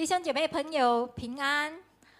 弟兄姐妹朋友平安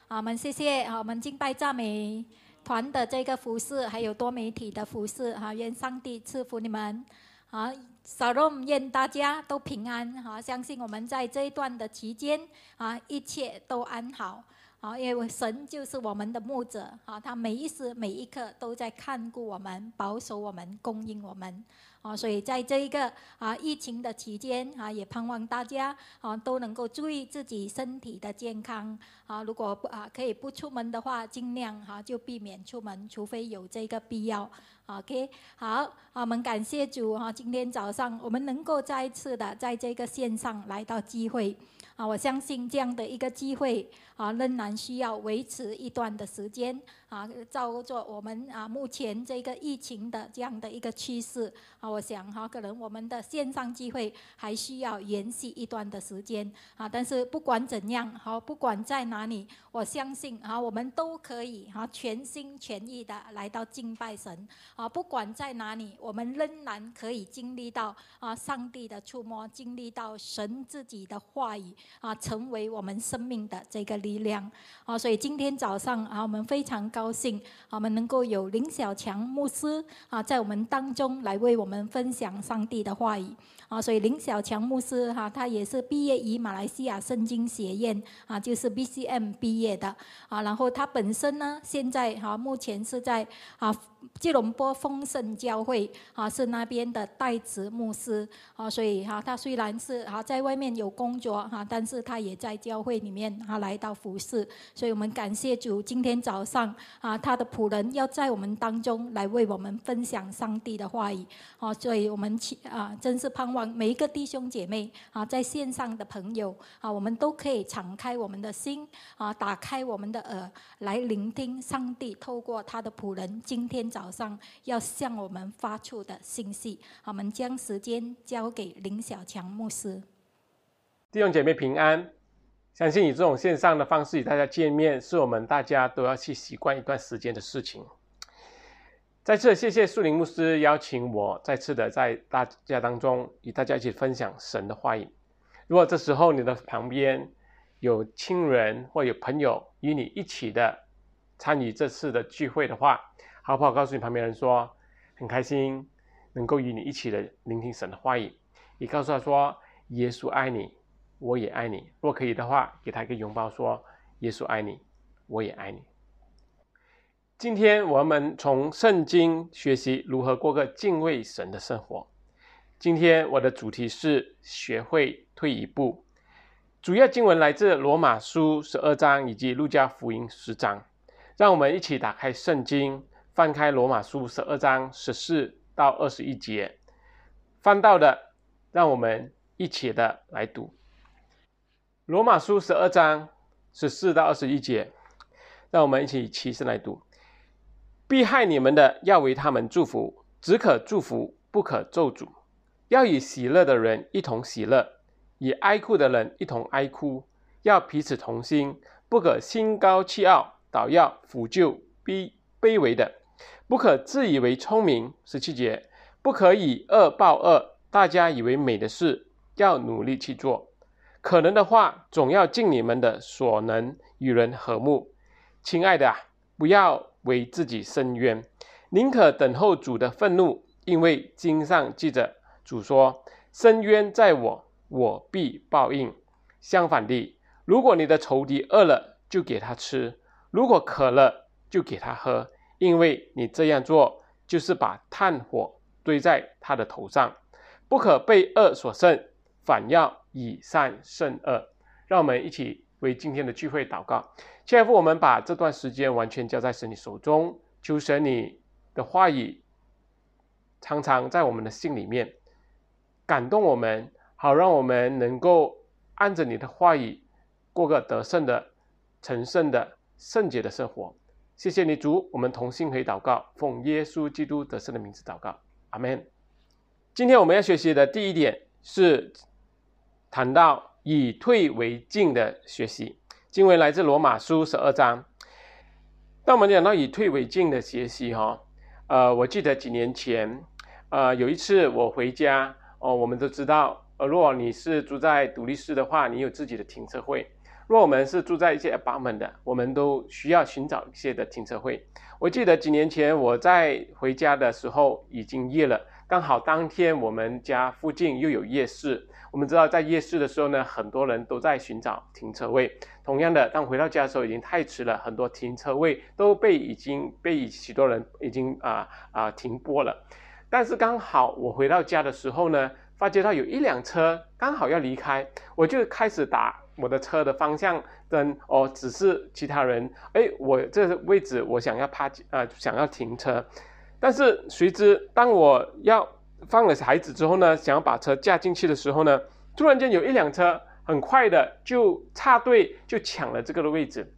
啊！我们谢谢啊，我们敬拜赞美团的这个服饰，还有多媒体的服饰哈，愿上帝赐福你们啊！小龙愿大家都平安哈！相信我们在这一段的期间啊，一切都安好啊，因为神就是我们的牧者啊，他每一时每一刻都在看顾我们，保守我们，供应我们。啊，所以在这一个啊疫情的期间啊，也盼望大家啊都能够注意自己身体的健康啊。如果不啊可以不出门的话，尽量哈就避免出门，除非有这个必要。OK，好，我们感谢主哈，今天早上我们能够再一次的在这个线上来到机会。啊，我相信这样的一个机会啊，仍然需要维持一段的时间啊，照做我们啊目前这个疫情的这样的一个趋势啊，我想哈，可能我们的线上机会还需要延续一段的时间啊。但是不管怎样，好，不管在哪里，我相信啊，我们都可以哈全心全意的来到敬拜神啊。不管在哪里，我们仍然可以经历到啊上帝的触摸，经历到神自己的话语。啊，成为我们生命的这个力量啊！所以今天早上啊，我们非常高高兴，我们能够有林小强牧师啊，在我们当中来为我们分享上帝的话语啊！所以林小强牧师哈，他也是毕业于马来西亚圣经学院啊，就是 BCM 毕业的啊。然后他本身呢，现在哈，目前是在啊。吉隆坡丰盛教会啊，是那边的代职牧师啊，所以哈，他虽然是哈在外面有工作哈，但是他也在教会里面哈来到服侍，所以我们感谢主，今天早上啊，他的仆人要在我们当中来为我们分享上帝的话语啊，所以我们起啊，真是盼望每一个弟兄姐妹啊，在线上的朋友啊，我们都可以敞开我们的心啊，打开我们的耳，来聆听上帝透过他的仆人今天。早上要向我们发出的信息，我们将时间交给林小强牧师。弟兄姐妹平安，相信以这种线上的方式与大家见面，是我们大家都要去习惯一段时间的事情。再次谢谢树林牧师邀请我再次的在大家当中与大家一起分享神的话语。如果这时候你的旁边有亲人或有朋友与你一起的参与这次的聚会的话，好不好？告诉你旁边人说，很开心能够与你一起的聆听神的话语。也告诉他说，耶稣爱你，我也爱你。若可以的话，给他一个拥抱，说耶稣爱你，我也爱你。今天我们从圣经学习如何过个敬畏神的生活。今天我的主题是学会退一步。主要经文来自罗马书十二章以及路加福音十章。让我们一起打开圣经。翻开罗马书十二章十四到二十一节，翻到的，让我们一起的来读。罗马书十二章十四到二十一节，让我们一起齐声来读。必害你们的，要为他们祝福，只可祝福，不可咒诅。要与喜乐的人一同喜乐，与哀哭的人一同哀哭。要彼此同心，不可心高气傲，倒要抚救卑卑微的。不可自以为聪明，十七节，不可以恶报恶。大家以为美的事，要努力去做。可能的话，总要尽你们的所能，与人和睦。亲爱的啊，不要为自己伸冤，宁可等候主的愤怒，因为经上记着，主说：“伸冤在我，我必报应。”相反的，如果你的仇敌饿了，就给他吃；如果渴了，就给他喝。因为你这样做，就是把炭火堆在他的头上，不可被恶所胜，反要以善胜恶。让我们一起为今天的聚会祷告。亲爱的父，我们把这段时间完全交在神你手中，求神你的话语常常在我们的心里面感动我们，好让我们能够按着你的话语过个得胜的、成圣的、圣洁的生活。谢谢你主，我们同心可以祷告，奉耶稣基督得胜的名字祷告，阿门。今天我们要学习的第一点是谈到以退为进的学习，经文来自罗马书十二章。当我们讲到以退为进的学习，哈，呃，我记得几年前，呃，有一次我回家，哦，我们都知道，呃，如果你是住在独立市的话，你有自己的停车位，若我们是住在一些 apartment 的，我们都需要寻找一些的停车位。我记得几年前我在回家的时候已经夜了，刚好当天我们家附近又有夜市。我们知道在夜市的时候呢，很多人都在寻找停车位。同样的，当回到家的时候已经太迟了，很多停车位都被已经被许多人已经啊啊停播了。但是刚好我回到家的时候呢，发觉到有一辆车刚好要离开，我就开始打我的车的方向灯哦，只是其他人哎，我这个位置我想要趴啊，想要停车，但是谁知当我要。放了孩子之后呢，想要把车架进去的时候呢，突然间有一辆车很快的就插队就抢了这个的位置。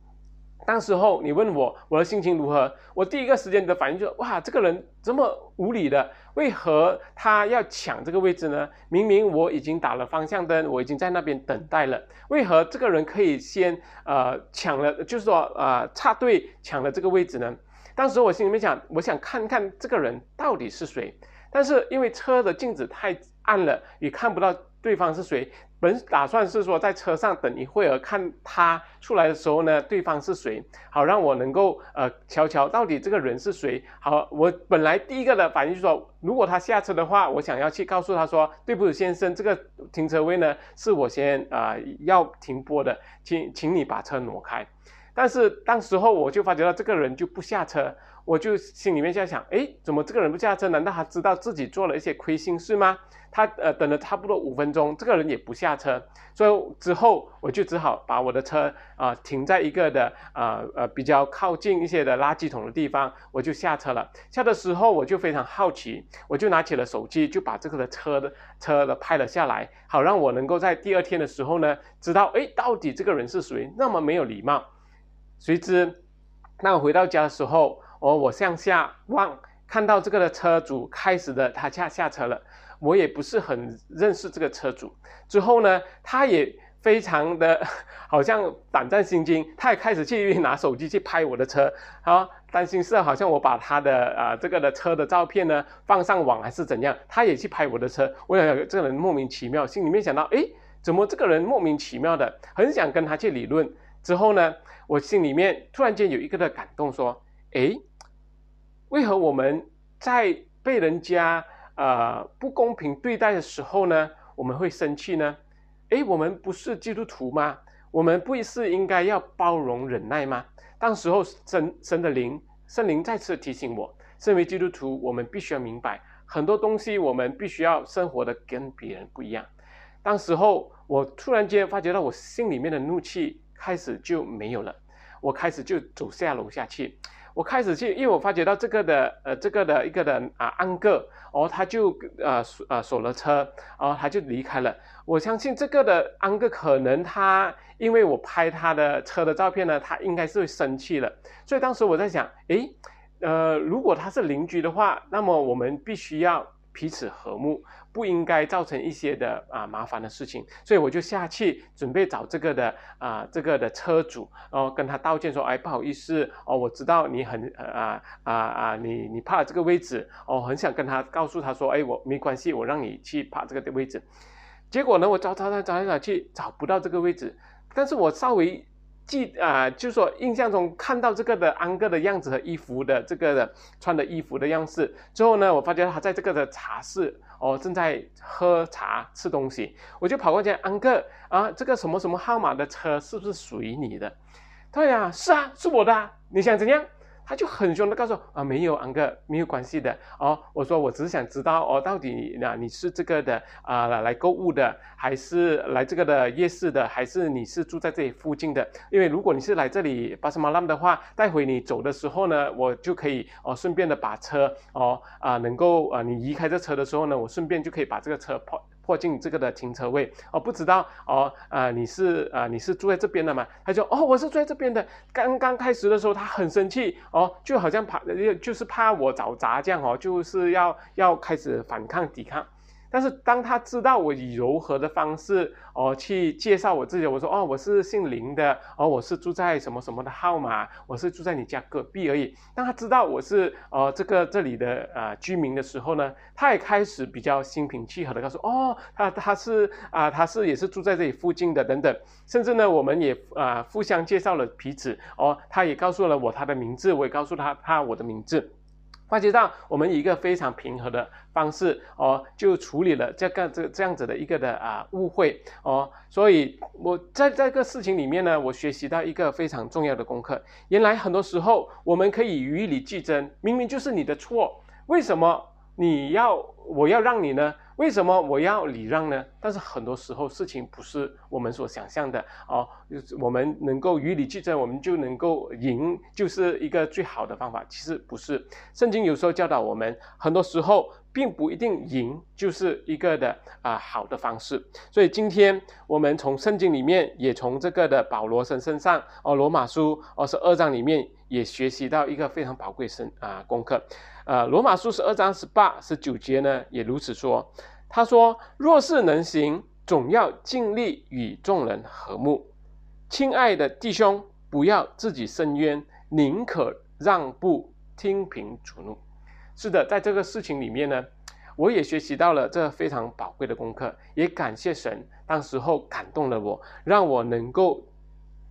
当时候你问我我的心情如何，我第一个时间的反应就是哇，这个人这么无理的，为何他要抢这个位置呢？明明我已经打了方向灯，我已经在那边等待了，为何这个人可以先呃抢了，就是说呃插队抢了这个位置呢？当时我心里面想，我想看看这个人到底是谁。但是因为车的镜子太暗了，也看不到对方是谁。本打算是说在车上等一会儿，看他出来的时候呢，对方是谁，好让我能够呃瞧瞧到底这个人是谁。好，我本来第一个的反应就是说，如果他下车的话，我想要去告诉他说，对不起先生，这个停车位呢是我先啊要停播的，请请你把车挪开。但是当时候我就发觉到这个人就不下车。我就心里面在想，哎，怎么这个人不下车？难道他知道自己做了一些亏心事吗？他呃等了差不多五分钟，这个人也不下车，所以之后我就只好把我的车啊停在一个的啊呃比较靠近一些的垃圾桶的地方，我就下车了。下的时候我就非常好奇，我就拿起了手机，就把这个的车的车的拍了下来，好让我能够在第二天的时候呢，知道哎到底这个人是谁，那么没有礼貌。谁知那我回到家的时候。哦，我向下望，看到这个的车主开始的，他下下车了。我也不是很认识这个车主。之后呢，他也非常的，好像胆战心惊，他也开始去拿手机去拍我的车，啊担心是好像我把他的啊这个的车的照片呢放上网还是怎样，他也去拍我的车。我想这个人莫名其妙，心里面想到，哎，怎么这个人莫名其妙的，很想跟他去理论。之后呢，我心里面突然间有一个的感动，说，哎。为何我们在被人家呃不公平对待的时候呢，我们会生气呢？诶，我们不是基督徒吗？我们不是应该要包容忍耐吗？当时候神神的灵圣灵再次提醒我，身为基督徒，我们必须要明白很多东西，我们必须要生活的跟别人不一样。当时候我突然间发觉到我心里面的怒气开始就没有了，我开始就走下楼下去。我开始去，因为我发觉到这个的，呃，这个的一个的啊安哥，哦，他就呃呃锁了车，哦，他就离开了。我相信这个的安哥可能他，因为我拍他的车的照片呢，他应该是会生气了。所以当时我在想，诶，呃，如果他是邻居的话，那么我们必须要彼此和睦。不应该造成一些的啊麻烦的事情，所以我就下去准备找这个的啊这个的车主，然后跟他道歉说，哎不好意思哦，我知道你很啊啊啊你你怕这个位置哦，很想跟他告诉他说，哎我没关系，我让你去爬这个的位置。结果呢，我找找找找找去找不到这个位置，但是我稍微。记啊，就说印象中看到这个的安哥的样子和衣服的这个的穿的衣服的样式之后呢，我发觉他在这个的茶室哦正在喝茶吃东西，我就跑过去安哥啊，这个什么什么号码的车是不是属于你的？对呀，是啊，是我的，啊你想怎样？他就很凶的告诉我啊，没有，安哥，没有关系的哦。我说我只是想知道哦，到底那你是这个的啊来购物的，还是来这个的夜市的，还是你是住在这里附近的？因为如果你是来这里巴斯马兰的话，待会你走的时候呢，我就可以哦顺便的把车哦啊能够啊你移开这车的时候呢，我顺便就可以把这个车抛。破进这个的停车位哦，不知道哦啊，你是啊你是住在这边的吗？他说哦，我是住在这边的。刚刚开始的时候，他很生气哦，就好像怕就是怕我找砸这样哦，就是要要开始反抗抵抗。但是当他知道我以柔和的方式哦去介绍我自己，我说哦我是姓林的，哦我是住在什么什么的号码，我是住在你家隔壁而已。当他知道我是呃这个这里的呃居民的时候呢，他也开始比较心平气和的告诉哦他他是啊他是也是住在这里附近的等等，甚至呢我们也啊互相介绍了彼此哦，他也告诉了我他的名字，我也告诉他他我的名字。发觉到我们以一个非常平和的方式哦，就处理了这个这这样子的一个的啊误会哦，所以我在这个事情里面呢，我学习到一个非常重要的功课。原来很多时候我们可以与理俱争，明明就是你的错，为什么你要我要让你呢？为什么我要礼让呢？但是很多时候事情不是我们所想象的哦。我们能够与理俱争，我们就能够赢，就是一个最好的方法。其实不是，圣经有时候教导我们，很多时候并不一定赢就是一个的啊好的方式。所以今天我们从圣经里面，也从这个的保罗神身上哦，罗马书二十二章里面也学习到一个非常宝贵神啊功课。呃，罗马书十二章十八十九节呢，也如此说。他说：“若是能行，总要尽力与众人和睦。亲爱的弟兄，不要自己伸冤，宁可让步，听凭主怒。”是的，在这个事情里面呢，我也学习到了这非常宝贵的功课，也感谢神，当时候感动了我，让我能够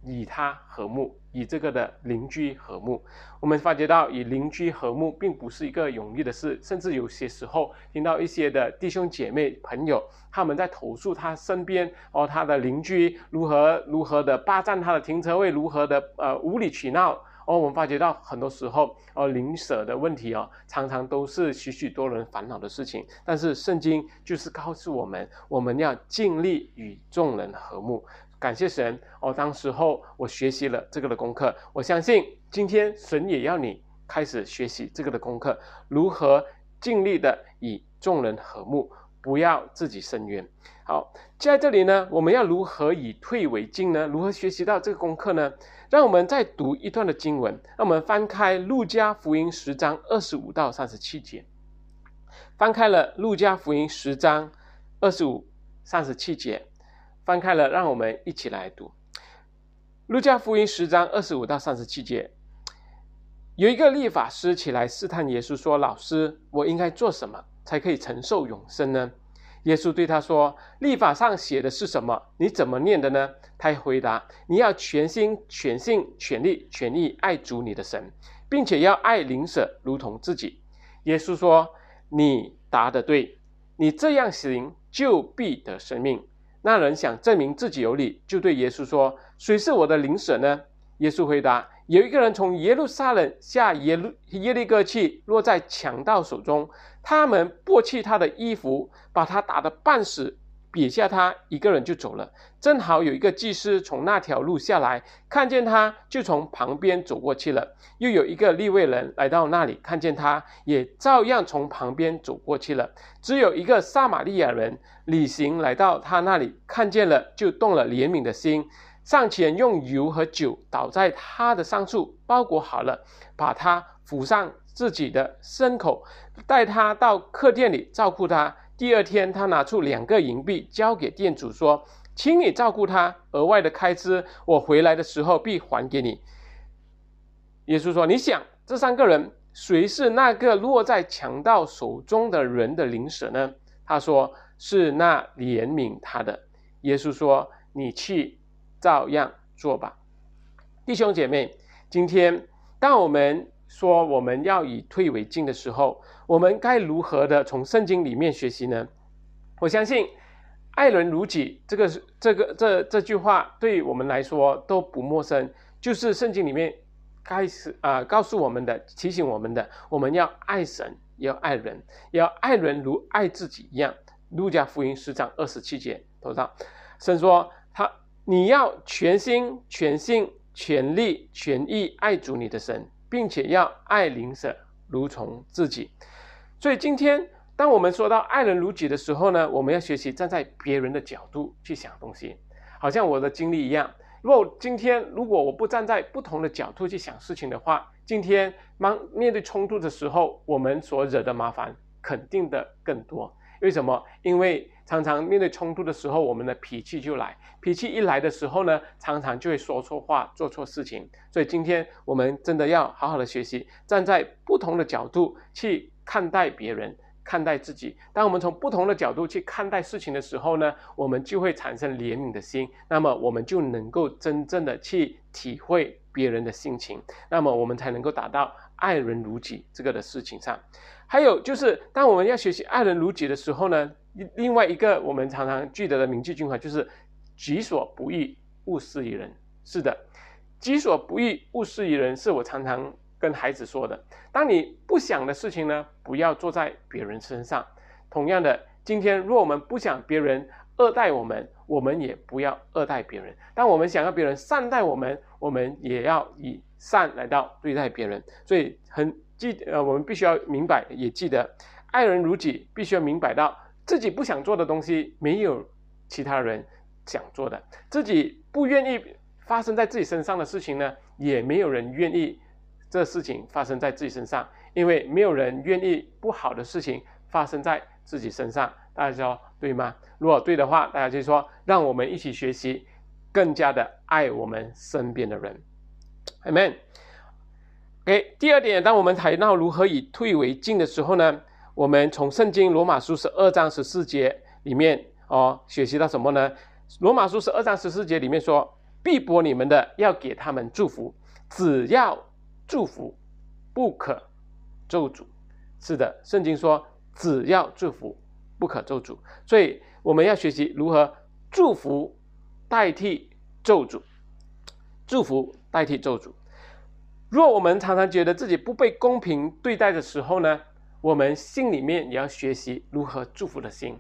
与他和睦。以这个的邻居和睦，我们发觉到与邻居和睦并不是一个容易的事，甚至有些时候听到一些的弟兄姐妹朋友他们在投诉他身边哦，他的邻居如何如何的霸占他的停车位，如何的呃无理取闹哦，我们发觉到很多时候哦邻舍的问题哦，常常都是许许多人烦恼的事情。但是圣经就是告诉我们，我们要尽力与众人和睦。感谢神哦！当时候我学习了这个的功课，我相信今天神也要你开始学习这个的功课，如何尽力的与众人和睦，不要自己伸冤。好，在这里呢，我们要如何以退为进呢？如何学习到这个功课呢？让我们再读一段的经文，让我们翻开路加福音十章二十五到三十七节。翻开了路加福音十章二十五、三十七节。翻开了，让我们一起来读《路加福音》十章二十五到三十七节。有一个立法师起来试探耶稣，说：“老师，我应该做什么才可以承受永生呢？”耶稣对他说：“立法上写的是什么？你怎么念的呢？”他回答：“你要全心、全性、全力、全意爱主你的神，并且要爱邻舍如同自己。”耶稣说：“你答得对，你这样行就必得生命。”那人想证明自己有理，就对耶稣说：“谁是我的邻舍呢？”耶稣回答：“有一个人从耶路撒冷下耶路耶利哥去，落在强盗手中，他们剥去他的衣服，把他打得半死。”撇下他一个人就走了。正好有一个祭司从那条路下来，看见他就从旁边走过去了。又有一个利未人来到那里，看见他也照样从旁边走过去了。只有一个撒玛利亚人旅行来到他那里，看见了就动了怜悯的心，上前用油和酒倒在他的伤处，包裹好了，把他扶上自己的牲口，带他到客店里照顾他。第二天，他拿出两个银币交给店主，说：“请你照顾他，额外的开支，我回来的时候必还给你。”耶稣说：“你想，这三个人谁是那个落在强盗手中的人的灵舍呢？”他说：“是那怜悯他的。”耶稣说：“你去，照样做吧。”弟兄姐妹，今天当我们说我们要以退为进的时候，我们该如何的从圣经里面学习呢？我相信“爱人如己”这个这个这这句话对我们来说都不陌生，就是圣经里面开始啊告诉我们的、提醒我们的，我们要爱神，要爱人，要爱人如爱自己一样。路加福音十章二十七节头上，神说他你要全心、全性、全力、全意爱主你的神，并且要爱邻舍如从自己。所以今天，当我们说到爱人如己的时候呢，我们要学习站在别人的角度去想东西，好像我的经历一样。如果今天如果我不站在不同的角度去想事情的话，今天当面对冲突的时候，我们所惹的麻烦肯定的更多。为什么？因为常常面对冲突的时候，我们的脾气就来，脾气一来的时候呢，常常就会说错话、做错事情。所以今天我们真的要好好的学习，站在不同的角度去看待别人。看待自己，当我们从不同的角度去看待事情的时候呢，我们就会产生怜悯的心，那么我们就能够真正的去体会别人的心情，那么我们才能够达到爱人如己这个的事情上。还有就是，当我们要学习爱人如己的时候呢，另外一个我们常常记得的铭记精华就是“己所不欲，勿施于人”。是的，“己所不欲，勿施于人”是我常常。跟孩子说的，当你不想的事情呢，不要做在别人身上。同样的，今天若我们不想别人恶待我们，我们也不要恶待别人。当我们想要别人善待我们，我们也要以善来到对待别人。所以很记呃，我们必须要明白，也记得爱人如己，必须要明白到自己不想做的东西，没有其他人想做的；自己不愿意发生在自己身上的事情呢，也没有人愿意。这事情发生在自己身上，因为没有人愿意不好的事情发生在自己身上。大家说对吗？如果对的话，大家就说，让我们一起学习，更加的爱我们身边的人。Amen。OK，第二点，当我们谈到如何以退为进的时候呢，我们从圣经罗马书十二章十四节里面哦，学习到什么呢？罗马书十二章十四节里面说，必驳你们的，要给他们祝福，只要。祝福不可咒诅，是的，圣经说只要祝福不可咒诅，所以我们要学习如何祝福代替咒诅，祝福代替咒诅。若我们常常觉得自己不被公平对待的时候呢，我们心里面也要学习如何祝福的心。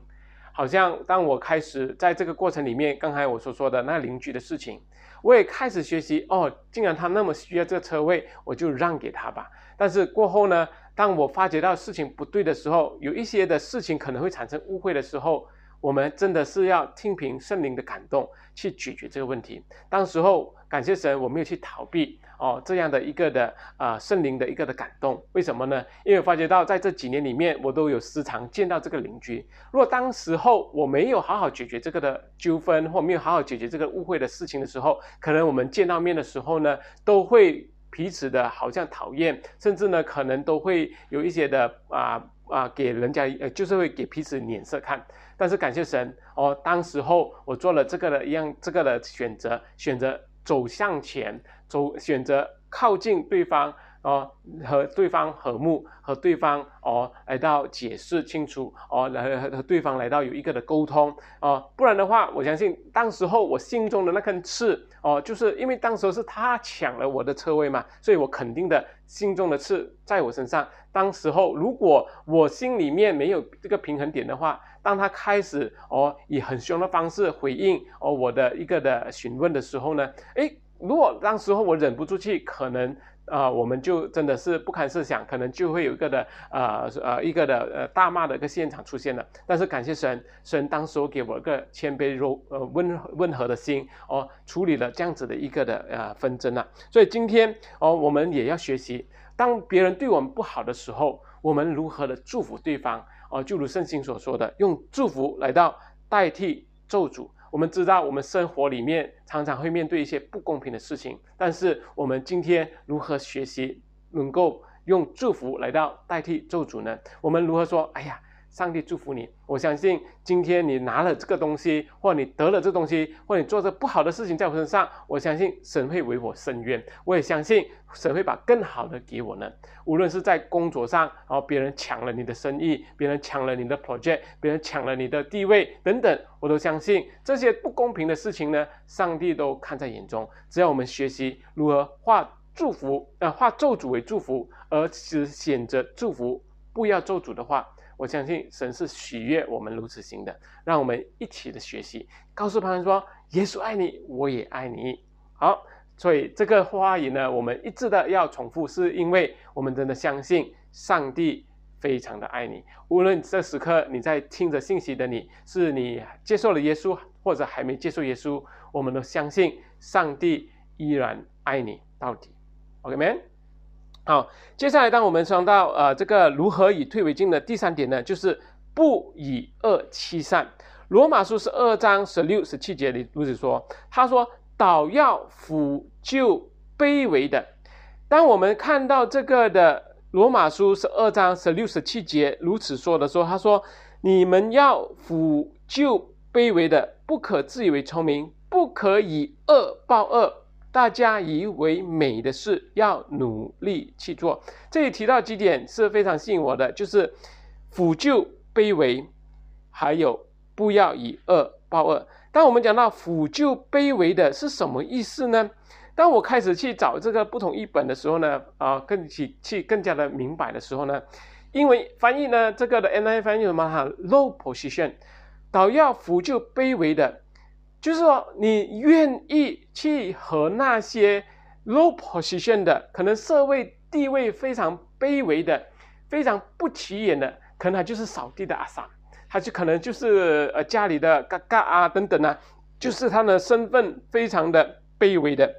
好像当我开始在这个过程里面，刚才我所说的那邻居的事情。我也开始学习哦，既然他那么需要这个车位，我就让给他吧。但是过后呢，当我发觉到事情不对的时候，有一些的事情可能会产生误会的时候。我们真的是要听凭圣灵的感动去解决这个问题。当时候感谢神，我没有去逃避哦这样的一个的啊圣灵的一个的感动。为什么呢？因为我发觉到在这几年里面，我都有时常见到这个邻居。如果当时候我没有好好解决这个的纠纷，或没有好好解决这个误会的事情的时候，可能我们见到面的时候呢，都会彼此的好像讨厌，甚至呢可能都会有一些的啊啊给人家呃就是会给彼此脸色看。但是感谢神哦，当时候我做了这个的一样这个的选择，选择走向前，走选择靠近对方哦，和对方和睦，和对方哦来到解释清楚哦，来和对方来到有一个的沟通哦，不然的话，我相信当时候我心中的那根刺哦，就是因为当时候是他抢了我的车位嘛，所以我肯定的心中的刺在我身上。当时候如果我心里面没有这个平衡点的话，当他开始哦以很凶的方式回应哦我的一个的询问的时候呢，诶，如果当时候我忍不住去，可能啊我们就真的是不堪设想，可能就会有一个的呃呃一个的呃大骂的一个现场出现了。但是感谢神，神当时给我一个谦卑柔呃温温和的心哦，处理了这样子的一个的呃纷争啊。所以今天哦我们也要学习，当别人对我们不好的时候，我们如何的祝福对方。哦，就如圣经所说的，用祝福来到代替咒诅。我们知道，我们生活里面常常会面对一些不公平的事情，但是我们今天如何学习，能够用祝福来到代替咒诅呢？我们如何说？哎呀！上帝祝福你，我相信今天你拿了这个东西，或你得了这东西，或你做这不好的事情在我身上，我相信神会为我伸冤。我也相信神会把更好的给我呢。无论是在工作上，然后别人抢了你的生意，别人抢了你的 project，别人抢了你的地位等等，我都相信这些不公平的事情呢，上帝都看在眼中。只要我们学习如何化祝福，呃，化咒诅为祝福，而只选择祝福，不要咒诅的话。我相信神是喜悦我们如此行的，让我们一起的学习，告诉旁人说：“耶稣爱你，我也爱你。”好，所以这个话语呢，我们一直的要重复，是因为我们真的相信上帝非常的爱你。无论这时刻你在听着信息的你，是你接受了耶稣，或者还没接受耶稣，我们都相信上帝依然爱你到底。OK，man。好，接下来当我们说到呃这个如何以退为进的第三点呢，就是不以恶欺善。罗马书是二章十六、十七节里如此说，他说：“倒要抚救卑微的。”当我们看到这个的罗马书十二章十六、十七节如此说的时候，他说：“你们要抚救卑微的，不可自以为聪明，不可以恶报恶。”大家以为美的事，要努力去做。这里提到几点是非常吸引我的，就是抚救卑微，还有不要以恶报恶。当我们讲到抚救卑微的是什么意思呢？当我开始去找这个不同译本的时候呢，啊，更去去更加的明白的时候呢，因为翻译呢，这个的 N I 翻译什么哈，low position，倒要抚救卑微的。就是说，你愿意去和那些 low position 的，可能社会地位非常卑微的、非常不起眼的，可能他就是扫地的阿三，他就可能就是呃家里的嘎嘎啊等等啊，就是他的身份非常的卑微的，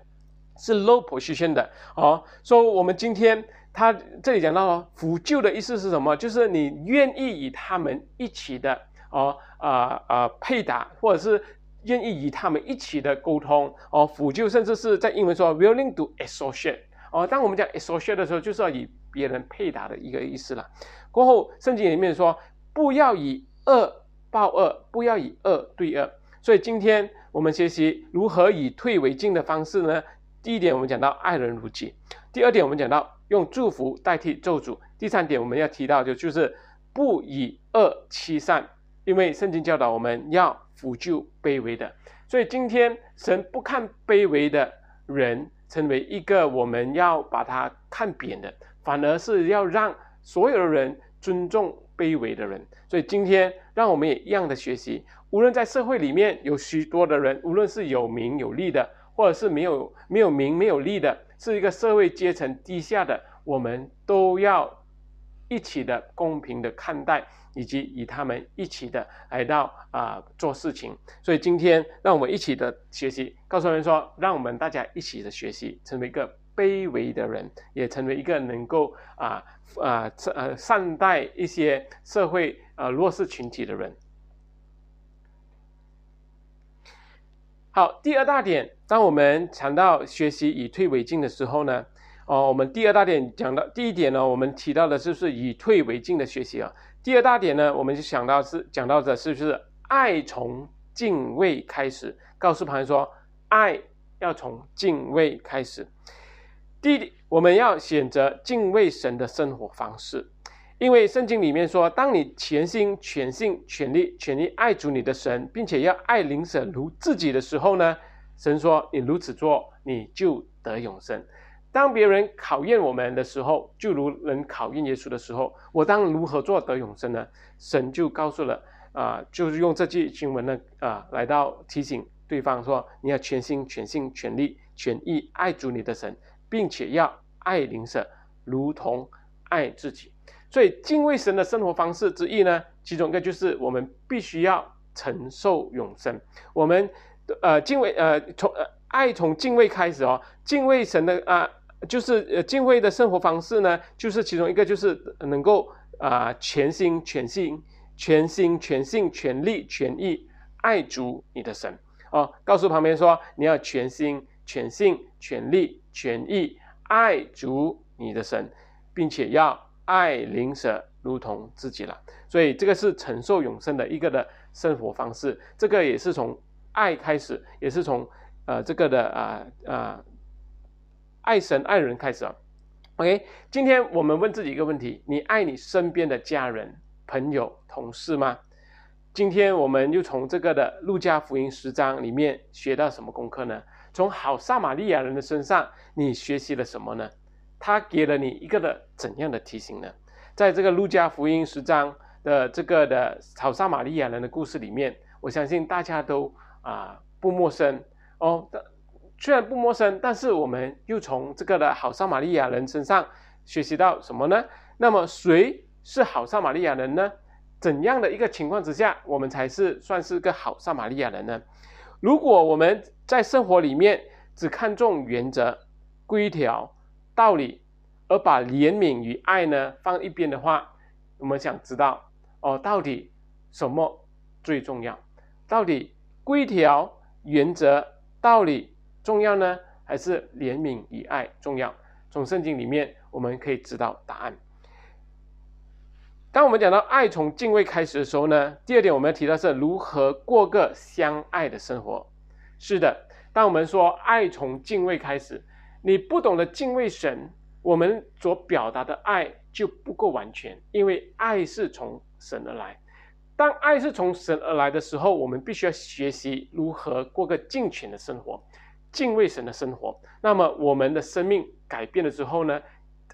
是 low position 的哦。说我们今天他这里讲到辅救的意思是什么？就是你愿意与他们一起的哦啊啊配搭，或者是。愿意与他们一起的沟通哦，辅救，甚至是在英文说 willing to associate 哦。当我们讲 associate 的时候，就是要与别人配搭的一个意思了。过后，圣经里面说，不要以恶报恶，不要以恶对恶。所以今天我们学习如何以退为进的方式呢？第一点，我们讲到爱人如己；第二点，我们讲到用祝福代替咒诅；第三点，我们要提到就就是不以恶欺善，因为圣经教导我们要。辅救卑微的，所以今天神不看卑微的人成为一个我们要把他看扁的，反而是要让所有的人尊重卑微的人。所以今天让我们也一样的学习，无论在社会里面有许多的人，无论是有名有利的，或者是没有没有名没有利的，是一个社会阶层低下的，我们都要一起的公平的看待。以及与他们一起的来到啊做事情，所以今天让我们一起的学习，告诉人说，让我们大家一起的学习，成为一个卑微的人，也成为一个能够啊啊呃善待一些社会呃弱势群体的人。好，第二大点，当我们谈到学习以退为进的时候呢，哦，我们第二大点讲到第一点呢，我们提到的就是以退为进的学习啊。第二大点呢，我们就想到是讲到的是不是爱从敬畏开始？告诉旁人说，爱要从敬畏开始。第一，我们要选择敬畏神的生活方式，因为圣经里面说，当你全心全性全力全力爱主你的神，并且要爱邻舍如自己的时候呢，神说你如此做，你就得永生。当别人考验我们的时候，就如人考验耶稣的时候，我当如何做得永生呢？神就告诉了啊，就是用这句经文呢啊，来到提醒对方说，你要全心全性全力全意爱主你的神，并且要爱邻舍如同爱自己。所以敬畏神的生活方式之一呢，其中一个就是我们必须要承受永生。我们呃敬畏呃从呃爱从敬畏开始哦，敬畏神的啊。就是呃敬畏的生活方式呢，就是其中一个，就是能够啊全心全性、全心全性、全力全意爱主你的神哦。告诉旁边说，你要全心全性、全力全意爱主你的神，并且要爱邻舍如同自己了。所以这个是承受永生的一个的生活方式。这个也是从爱开始，也是从呃这个的啊啊。爱神爱人开始啊，OK，今天我们问自己一个问题：你爱你身边的家人、朋友、同事吗？今天我们又从这个的路加福音十章里面学到什么功课呢？从好撒玛利亚人的身上，你学习了什么呢？他给了你一个的怎样的提醒呢？在这个路加福音十章的这个的好撒玛利亚人的故事里面，我相信大家都啊不陌生哦。虽然不陌生，但是我们又从这个的好撒玛利亚人身上学习到什么呢？那么谁是好撒玛利亚人呢？怎样的一个情况之下，我们才是算是个好撒玛利亚人呢？如果我们在生活里面只看重原则、规条、道理，而把怜悯与爱呢放一边的话，我们想知道哦，到底什么最重要？到底规条原则道理重要呢，还是怜悯与爱重要？从圣经里面我们可以知道答案。当我们讲到爱从敬畏开始的时候呢，第二点我们要提到是如何过个相爱的生活。是的，当我们说爱从敬畏开始，你不懂得敬畏神，我们所表达的爱就不够完全，因为爱是从神而来。当爱是从神而来的时候，我们必须要学习如何过个敬虔的生活，敬畏神的生活。那么我们的生命改变了之后呢，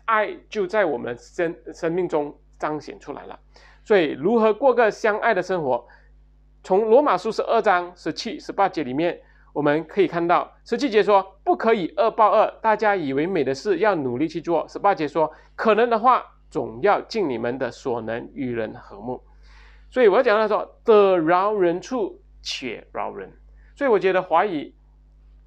爱就在我们生生命中。彰显出来了，所以如何过个相爱的生活？从罗马书十二章十七、十八节里面，我们可以看到，十七节说不可以恶报恶，大家以为美的事要努力去做；十八节说可能的话，总要尽你们的所能与人和睦。所以我要讲到说，得饶人处且饶人。所以我觉得华语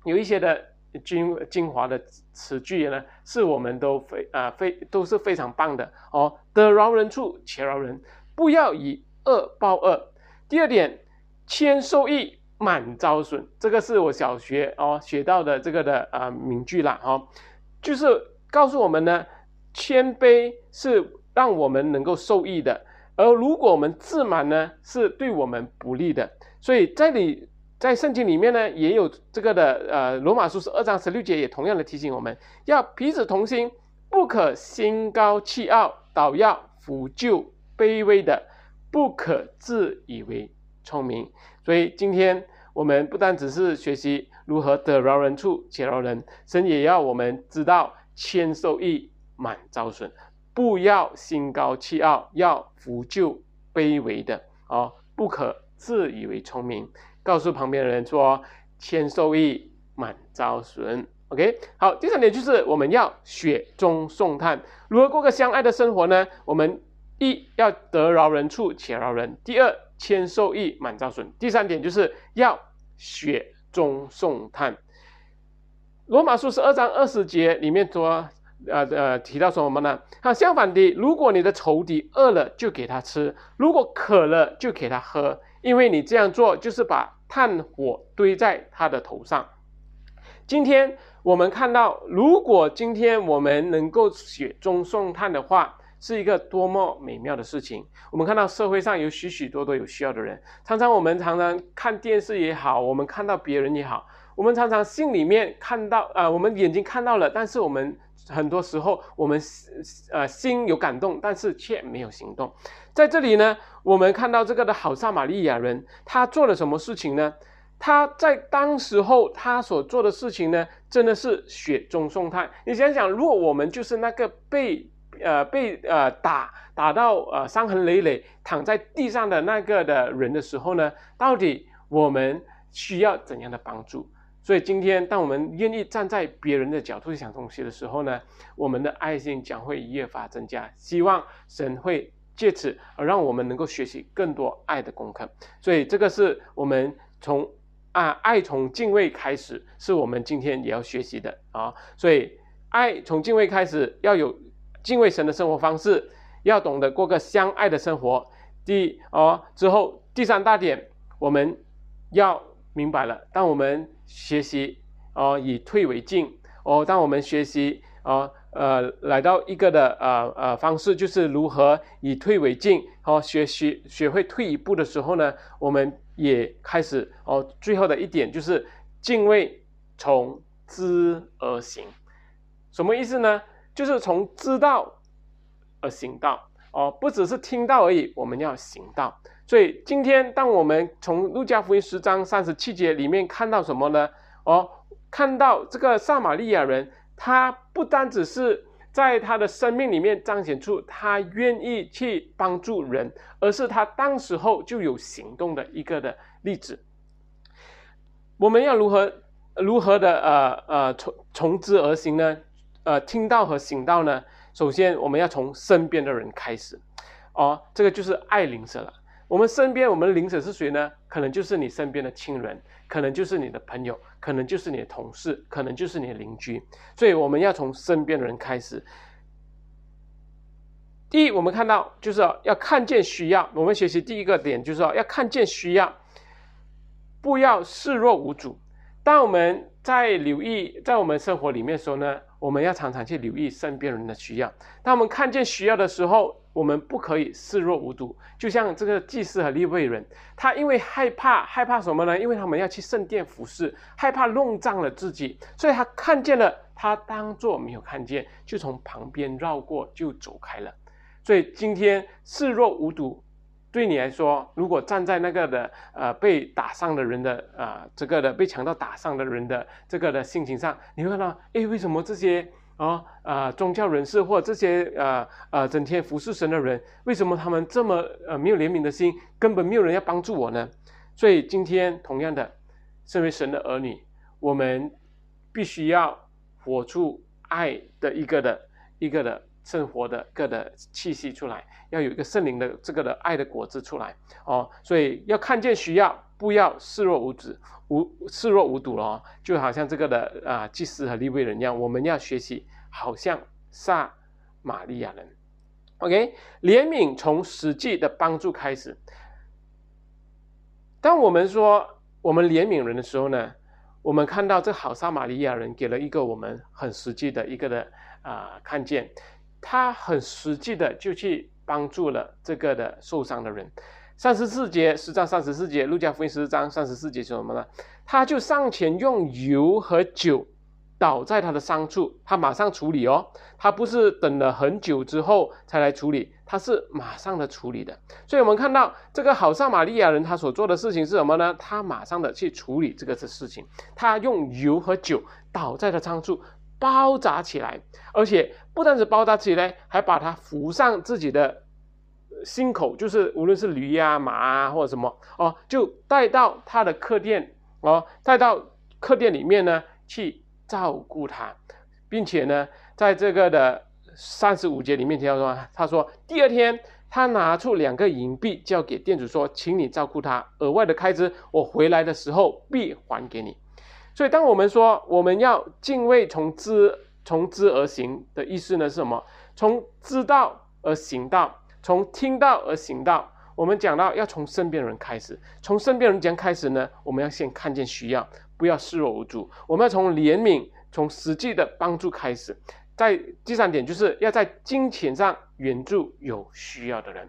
有一些的。精精华的词句呢，是我们都非啊非都是非常棒的哦。得饶人处且饶人，不要以恶报恶。第二点，谦受益，满招损。这个是我小学哦学到的这个的啊名句啦哦，就是告诉我们呢，谦卑是让我们能够受益的，而如果我们自满呢，是对我们不利的。所以这里。在圣经里面呢，也有这个的，呃，罗马书十二章十六节，也同样的提醒我们要彼此同心，不可心高气傲，倒要扶救卑微的，不可自以为聪明。所以今天我们不单只是学习如何得饶人处且饶人，神也要我们知道谦受益，满招损，不要心高气傲，要扶救卑微的，哦，不可自以为聪明。告诉旁边的人说：“谦受益，满招损。” OK，好，第三点就是我们要雪中送炭，如何过个相爱的生活呢？我们一要得饶人处且饶人；第二，谦受益，满招损；第三点就是要雪中送炭。罗马书十二章二十节里面说，呃呃，提到说什么呢？好，相反的，如果你的仇敌饿了，就给他吃；如果渴了，就给他喝。因为你这样做，就是把炭火堆在他的头上。今天我们看到，如果今天我们能够雪中送炭的话，是一个多么美妙的事情。我们看到社会上有许许多多有需要的人，常常我们常常看电视也好，我们看到别人也好，我们常常心里面看到，呃，我们眼睛看到了，但是我们很多时候我们呃心有感动，但是却没有行动。在这里呢，我们看到这个的好撒玛利亚人，他做了什么事情呢？他在当时候他所做的事情呢，真的是雪中送炭。你想想，如果我们就是那个被呃被呃打打到呃伤痕累累躺在地上的那个的人的时候呢，到底我们需要怎样的帮助？所以今天，当我们愿意站在别人的角度去想东西的时候呢，我们的爱心将会越发增加。希望神会。借此而让我们能够学习更多爱的功课，所以这个是我们从啊爱从敬畏开始，是我们今天也要学习的啊。所以爱从敬畏开始，要有敬畏神的生活方式，要懂得过个相爱的生活。第哦之后第三大点，我们要明白了，当我们学习哦以退为进哦，当我们学习哦。呃，来到一个的呃呃方式，就是如何以退为进，哦，学习学会退一步的时候呢，我们也开始哦，最后的一点就是敬畏从知而行，什么意思呢？就是从知道而行道哦，不只是听到而已，我们要行道。所以今天，当我们从路加福音十章三十七节里面看到什么呢？哦，看到这个撒玛利亚人。他不单只是在他的生命里面彰显出他愿意去帮助人，而是他当时候就有行动的一个的例子。我们要如何如何的呃呃从从之而行呢？呃，听到和行道呢？首先我们要从身边的人开始，哦，这个就是爱邻舍了。我们身边我们的邻舍是谁呢？可能就是你身边的亲人。可能就是你的朋友，可能就是你的同事，可能就是你的邻居，所以我们要从身边的人开始。第一，我们看到就是要看见需要。我们学习第一个点就是说要看见需要，不要视若无睹。当我们在留意在我们生活里面的时候呢，我们要常常去留意身边人的需要。当我们看见需要的时候，我们不可以视若无睹。就像这个祭司和利未人，他因为害怕，害怕什么呢？因为他们要去圣殿服侍，害怕弄脏了自己，所以他看见了，他当做没有看见，就从旁边绕过，就走开了。所以今天视若无睹，对你来说，如果站在那个的呃被打伤的人的啊这个的被强盗打伤的人的这个的心情上，你会看到，哎，为什么这些啊啊宗教人士或这些呃呃整天服侍神的人，为什么他们这么呃没有怜悯的心，根本没有人要帮助我呢？所以今天同样的，身为神的儿女，我们必须要活出爱的一个的一个的。生活的个的气息出来，要有一个圣灵的这个的爱的果子出来哦，所以要看见需要，不要视若无睹，无视若无睹了哦，就好像这个的啊祭司和利未人一样，我们要学习，好像撒玛利亚人。OK，怜悯从实际的帮助开始。当我们说我们怜悯人的时候呢，我们看到这好撒玛利亚人给了一个我们很实际的一个的啊看见。他很实际的就去帮助了这个的受伤的人。三十四节，十章三十四节，路加福音十章三十四节是什么呢？他就上前用油和酒倒在他的伤处，他马上处理哦。他不是等了很久之后才来处理，他是马上的处理的。所以我们看到这个好撒玛利亚人他所做的事情是什么呢？他马上的去处理这个的事情，他用油和酒倒在他伤处。包扎起来，而且不单是包扎起来，还把它扶上自己的心口，就是无论是驴呀、马啊或者什么哦，就带到他的客店哦，带到客店里面呢去照顾他，并且呢，在这个的三十五节里面提到说，他说第二天他拿出两个银币交给店主说，请你照顾他，额外的开支我回来的时候必还给你。所以，当我们说我们要敬畏从知从知而行的意思呢，是什么？从知道而行道，从听到而行道。我们讲到要从身边人开始，从身边人讲开始呢，我们要先看见需要，不要视若无睹。我们要从怜悯、从实际的帮助开始。在第三点，就是要在金钱上援助有需要的人。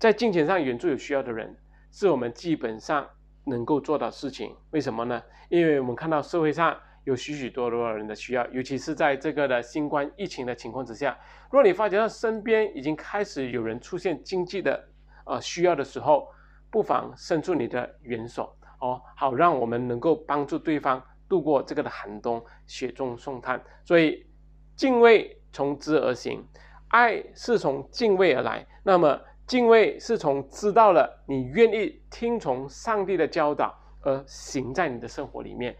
在金钱上援助有需要的人，是我们基本上。能够做到事情，为什么呢？因为我们看到社会上有许许多多人的需要，尤其是在这个的新冠疫情的情况之下，如果你发觉到身边已经开始有人出现经济的呃需要的时候，不妨伸出你的援手哦，好让我们能够帮助对方度过这个的寒冬，雪中送炭。所以敬畏从知而行，爱是从敬畏而来。那么。敬畏是从知道了你愿意听从上帝的教导而行在你的生活里面，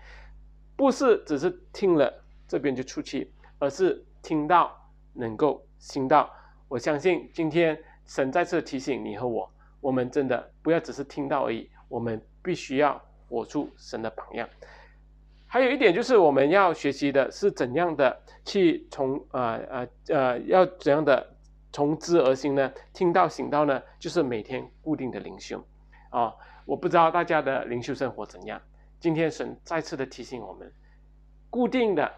不是只是听了这边就出去，而是听到能够行到。我相信今天神再次提醒你和我，我们真的不要只是听到而已，我们必须要活出神的榜样。还有一点就是我们要学习的是怎样的去从呃呃呃要怎样的。从知而行呢，听到行道呢，就是每天固定的灵修，啊，我不知道大家的灵修生活怎样。今天神再次的提醒我们，固定的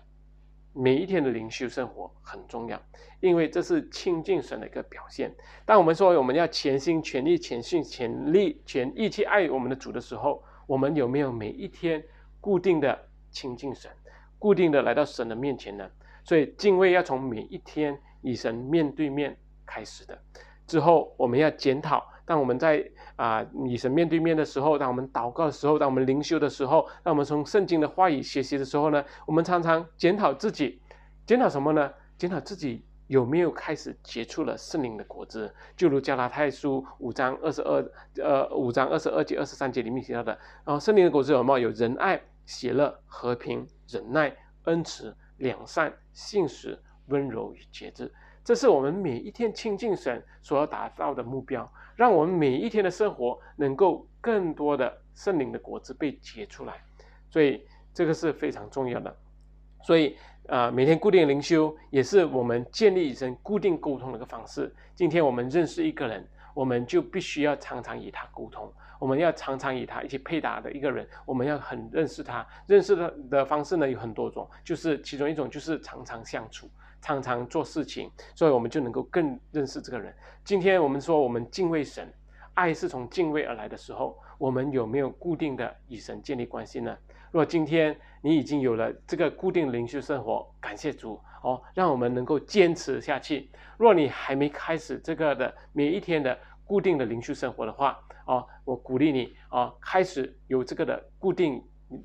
每一天的灵修生活很重要，因为这是亲近神的一个表现。当我们说我们要全心全力、全心全力、全意去爱我们的主的时候，我们有没有每一天固定的亲近神，固定的来到神的面前呢？所以敬畏要从每一天与神面对面。开始的之后，我们要检讨。当我们在啊与神面对面的时候，当我们祷告的时候，当我们灵修的时候，当我们从圣经的话语学习的时候呢，我们常常检讨自己，检讨什么呢？检讨自己有没有开始结出了圣灵的果子。就如加拉太书五章二十二呃五章二十二节二十三节里面提到的，然后圣灵的果子有没有？有仁爱、喜乐、和平、忍耐、恩慈、良善、信实、温柔与节制。这是我们每一天亲近神所要达到的目标，让我们每一天的生活能够更多的圣灵的果子被结出来，所以这个是非常重要的。所以，呃，每天固定灵修也是我们建立与神固定沟通的一个方式。今天我们认识一个人，我们就必须要常常与他沟通。我们要常常与他一起配搭的一个人，我们要很认识他。认识的的方式呢有很多种，就是其中一种就是常常相处，常常做事情，所以我们就能够更认识这个人。今天我们说我们敬畏神，爱是从敬畏而来的时候，我们有没有固定的与神建立关系呢？若今天你已经有了这个固定灵修生活，感谢主哦，让我们能够坚持下去。若你还没开始这个的每一天的固定的灵修生活的话，哦，我鼓励你哦，开始有这个的固定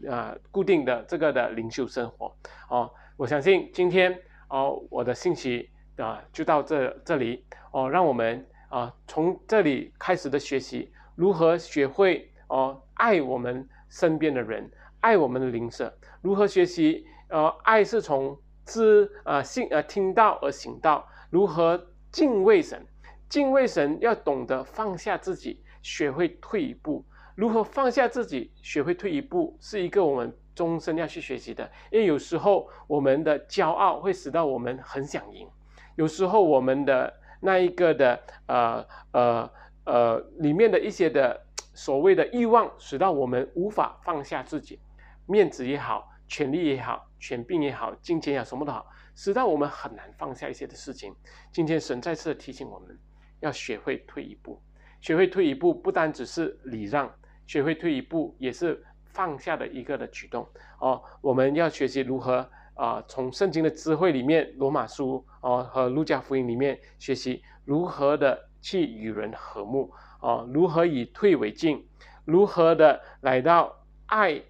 啊，固定的这个的灵修生活哦。我相信今天哦，我的信息啊就到这这里哦，让我们啊从这里开始的学习，如何学会哦爱我们身边的人，爱我们的邻舍，如何学习呃爱是从知啊信啊听到而行道，如何敬畏神，敬畏神要懂得放下自己。学会退一步，如何放下自己？学会退一步，是一个我们终身要去学习的。因为有时候我们的骄傲会使到我们很想赢，有时候我们的那一个的呃呃呃里面的一些的所谓的欲望，使到我们无法放下自己，面子也好，权力也好，权柄也好，金钱也好，什么都好，使到我们很难放下一些的事情。今天神再次提醒我们，要学会退一步。学会退一步，不单只是礼让，学会退一步也是放下的一个的举动哦。我们要学习如何啊，从圣经的智慧里面，罗马书哦和路加福音里面学习如何的去与人和睦哦，如何以退为进，如何的来到爱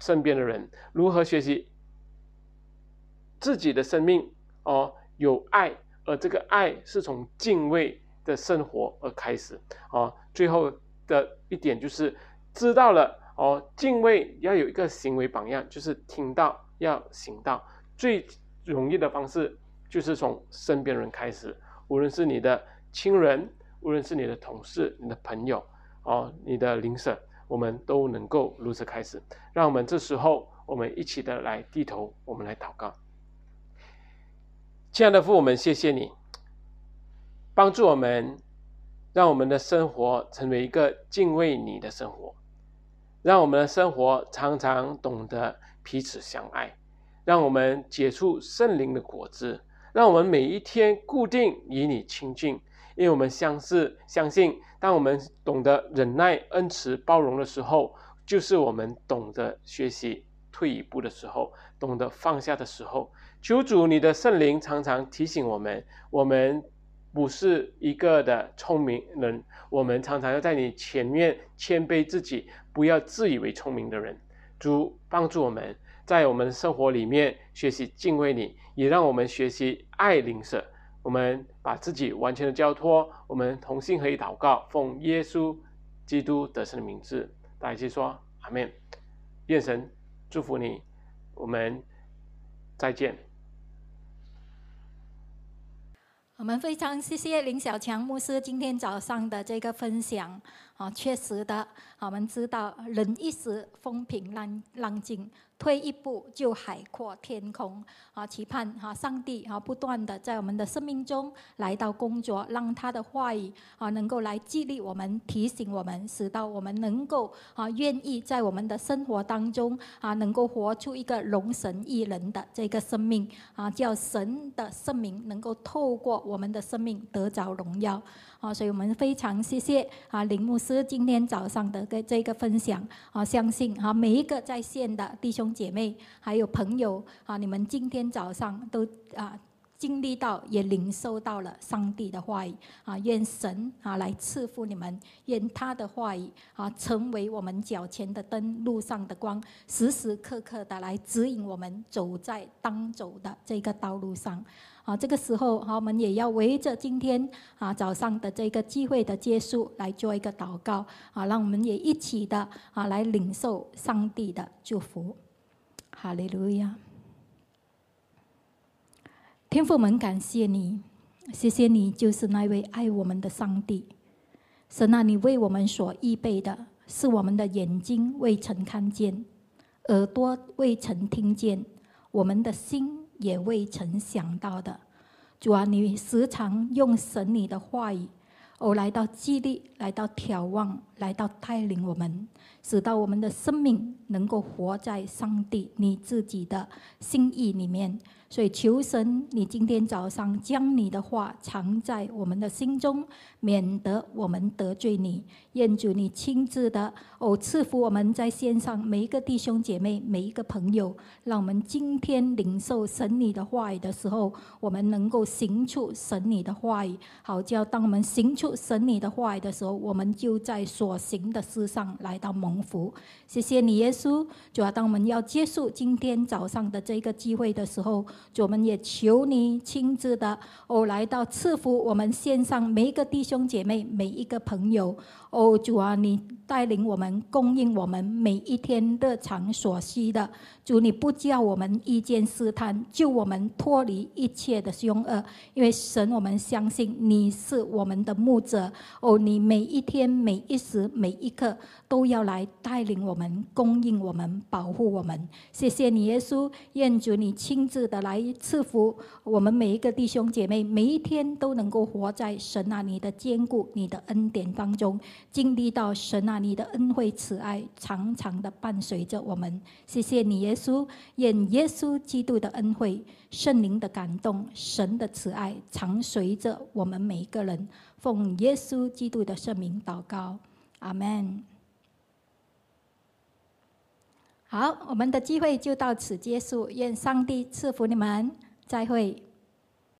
身边的人，如何学习自己的生命哦有爱，而这个爱是从敬畏。的生活而开始哦，最后的一点就是知道了哦，敬畏要有一个行为榜样，就是听到要行道。最容易的方式就是从身边人开始，无论是你的亲人，无论是你的同事、你的朋友哦，你的邻舍，我们都能够如此开始。让我们这时候，我们一起的来低头，我们来祷告。亲爱的父，我们谢谢你。帮助我们，让我们的生活成为一个敬畏你的生活，让我们的生活常常懂得彼此相爱，让我们结出圣灵的果子，让我们每一天固定与你亲近，因为我们相似相信，当我们懂得忍耐、恩慈、包容的时候，就是我们懂得学习退一步的时候，懂得放下的时候。求主，你的圣灵常常提醒我们，我们。不是一个的聪明人，我们常常要在你前面谦卑自己，不要自以为聪明的人。主帮助我们在我们生活里面学习敬畏你，也让我们学习爱邻舍。我们把自己完全的交托，我们同心合一祷告，奉耶稣基督得胜的名字，大家一起说阿门。愿神祝福你，我们再见。我们非常谢谢林小强牧师今天早上的这个分享啊，确实的，我们知道人一时风平浪浪静。退一步就海阔天空啊！期盼哈上帝哈不断的在我们的生命中来到工作，让他的话语啊能够来激励我们、提醒我们，使到我们能够啊愿意在我们的生活当中啊能够活出一个龙神一人的这个生命啊，叫神的圣名能够透过我们的生命得着荣耀。啊，所以我们非常谢谢啊林牧师今天早上的这这个分享啊，相信啊每一个在线的弟兄姐妹还有朋友啊，你们今天早上都啊经历到也领受到了上帝的话语啊，愿神啊来赐福你们，愿他的话语啊成为我们脚前的灯，路上的光，时时刻刻的来指引我们走在当走的这个道路上。啊，这个时候，好，我们也要围着今天啊早上的这个机会的结束来做一个祷告啊，让我们也一起的啊来领受上帝的祝福。哈利路亚！天父们，感谢你，谢谢你，就是那位爱我们的上帝。神啊，你为我们所预备的是我们的眼睛未曾看见，耳朵未曾听见。我们的心也未曾想到的。主啊，你时常用神你的话语，哦，来到激励，来到眺望，来到带领我们，使到我们的生命能够活在上帝你自己的心意里面。所以求神，你今天早上将你的话藏在我们的心中，免得我们得罪你。愿主你亲自的哦赐福我们在线上每一个弟兄姐妹、每一个朋友，让我们今天领受神你的话语的时候，我们能够行出神你的话语。好叫当我们行出神你的话语的时候，我们就在所行的事上来到蒙福。谢谢你，耶稣。主要当我们要结束今天早上的这个机会的时候。主，我们也求你亲自的哦，来到赐福我们线上每一个弟兄姐妹、每一个朋友。哦，主啊，你带领我们，供应我们每一天日常所需的。主，你不叫我们遇见试探，救我们脱离一切的凶恶。因为神，我们相信你是我们的牧者。哦，你每一天、每一时、每一刻都要来带领我们，供应我们，保护我们。谢谢你，耶稣。愿主你亲自的来来赐福我们每一个弟兄姐妹，每一天都能够活在神啊你的坚固、你的恩典当中。经历到神啊，你的恩惠慈爱常常的伴随着我们。谢谢你，耶稣，愿耶稣基督的恩惠、圣灵的感动、神的慈爱常随着我们每一个人。奉耶稣基督的圣名祷告，阿门。好，我们的机会就到此结束。愿上帝赐福你们，再会。